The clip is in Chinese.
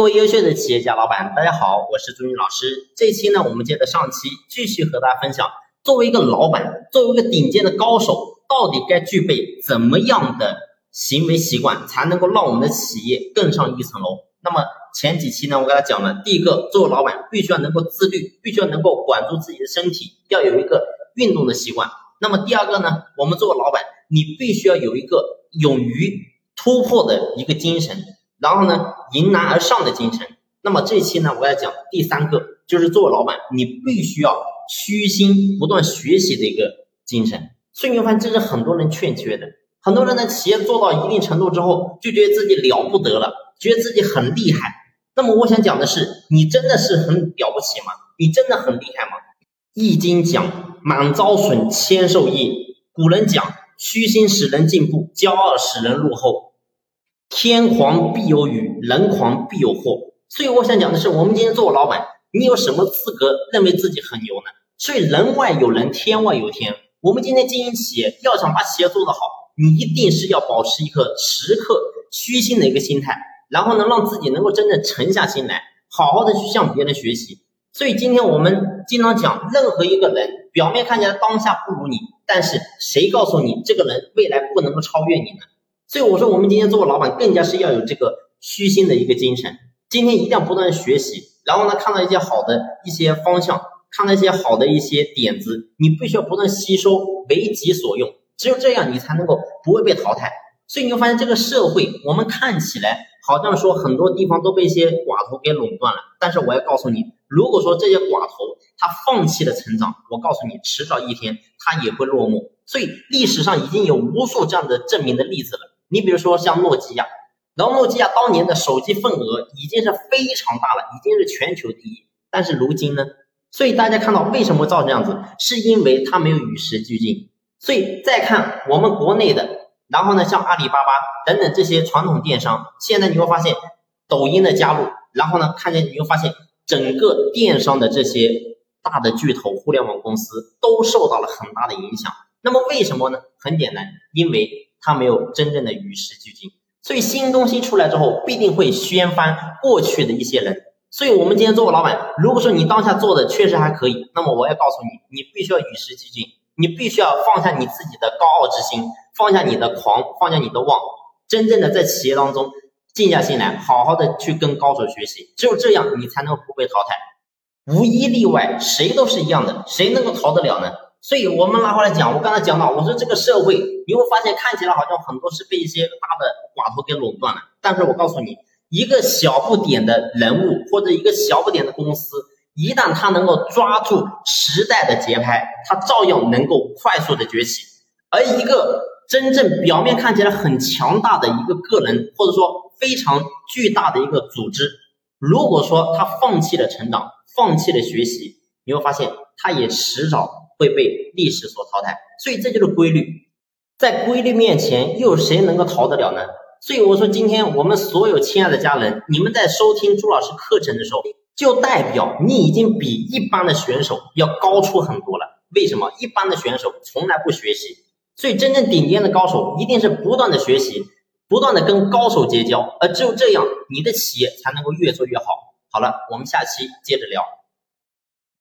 各位优秀的企业家老板，大家好，我是朱军老师。这一期呢，我们接着上期继续和大家分享，作为一个老板，作为一个顶尖的高手，到底该具备怎么样的行为习惯，才能够让我们的企业更上一层楼？那么前几期呢，我给大家讲了，第一个，作为老板，必须要能够自律，必须要能够管住自己的身体，要有一个运动的习惯。那么第二个呢，我们作为老板，你必须要有一个勇于突破的一个精神。然后呢，迎难而上的精神。那么这期呢，我要讲第三个，就是作为老板，你必须要虚心不断学习的一个精神。孙云帆，这是很多人欠缺的。很多人呢，企业做到一定程度之后，就觉得自己了不得了，觉得自己很厉害。那么我想讲的是，你真的是很了不起吗？你真的很厉害吗？易经讲，满招损，谦受益。古人讲，虚心使人进步，骄傲使人落后。天狂必有雨，人狂必有祸。所以我想讲的是，我们今天做老板，你有什么资格认为自己很牛呢？所以人外有人，天外有天。我们今天经营企业，要想把企业做得好，你一定是要保持一个时刻虚心的一个心态，然后呢，让自己能够真正沉下心来，好好的去向别人学习。所以今天我们经常讲，任何一个人表面看起来当下不如你，但是谁告诉你这个人未来不能够超越你呢？所以我说，我们今天做老板，更加是要有这个虚心的一个精神。今天一定要不断学习，然后呢，看到一些好的一些方向，看到一些好的一些点子，你必须要不断吸收，为己所用。只有这样，你才能够不会被淘汰。所以你会发现，这个社会我们看起来好像说很多地方都被一些寡头给垄断了。但是我要告诉你，如果说这些寡头他放弃了成长，我告诉你，迟早一天他也会落幕。所以历史上已经有无数这样的证明的例子了。你比如说像诺基亚，然后诺基亚当年的手机份额已经是非常大了，已经是全球第一。但是如今呢？所以大家看到为什么会造成这样子，是因为它没有与时俱进。所以再看我们国内的，然后呢，像阿里巴巴等等这些传统电商，现在你会发现抖音的加入，然后呢，看见你会发现整个电商的这些大的巨头互联网公司都受到了很大的影响。那么为什么呢？很简单，因为。他没有真正的与时俱进，所以新东西出来之后，必定会掀翻过去的一些人。所以，我们今天作为老板，如果说你当下做的确实还可以，那么我要告诉你，你必须要与时俱进，你必须要放下你自己的高傲之心，放下你的狂，放下你的妄，真正的在企业当中静下心来，好好的去跟高手学习。只有这样，你才能不被淘汰。无一例外，谁都是一样的，谁能够逃得了呢？所以，我们拿回来讲，我刚才讲到，我说这个社会，你会发现看起来好像很多是被一些大的寡头给垄断了。但是我告诉你，一个小不点的人物或者一个小不点的公司，一旦他能够抓住时代的节拍，他照样能够快速的崛起。而一个真正表面看起来很强大的一个个人，或者说非常巨大的一个组织，如果说他放弃了成长，放弃了学习，你会发现他也迟早。会被历史所淘汰，所以这就是规律。在规律面前，又有谁能够逃得了呢？所以我说，今天我们所有亲爱的家人，你们在收听朱老师课程的时候，就代表你已经比一般的选手要高出很多了。为什么？一般的选手从来不学习，所以真正顶尖的高手一定是不断的学习，不断的跟高手结交，而只有这样，你的企业才能够越做越好。好了，我们下期接着聊。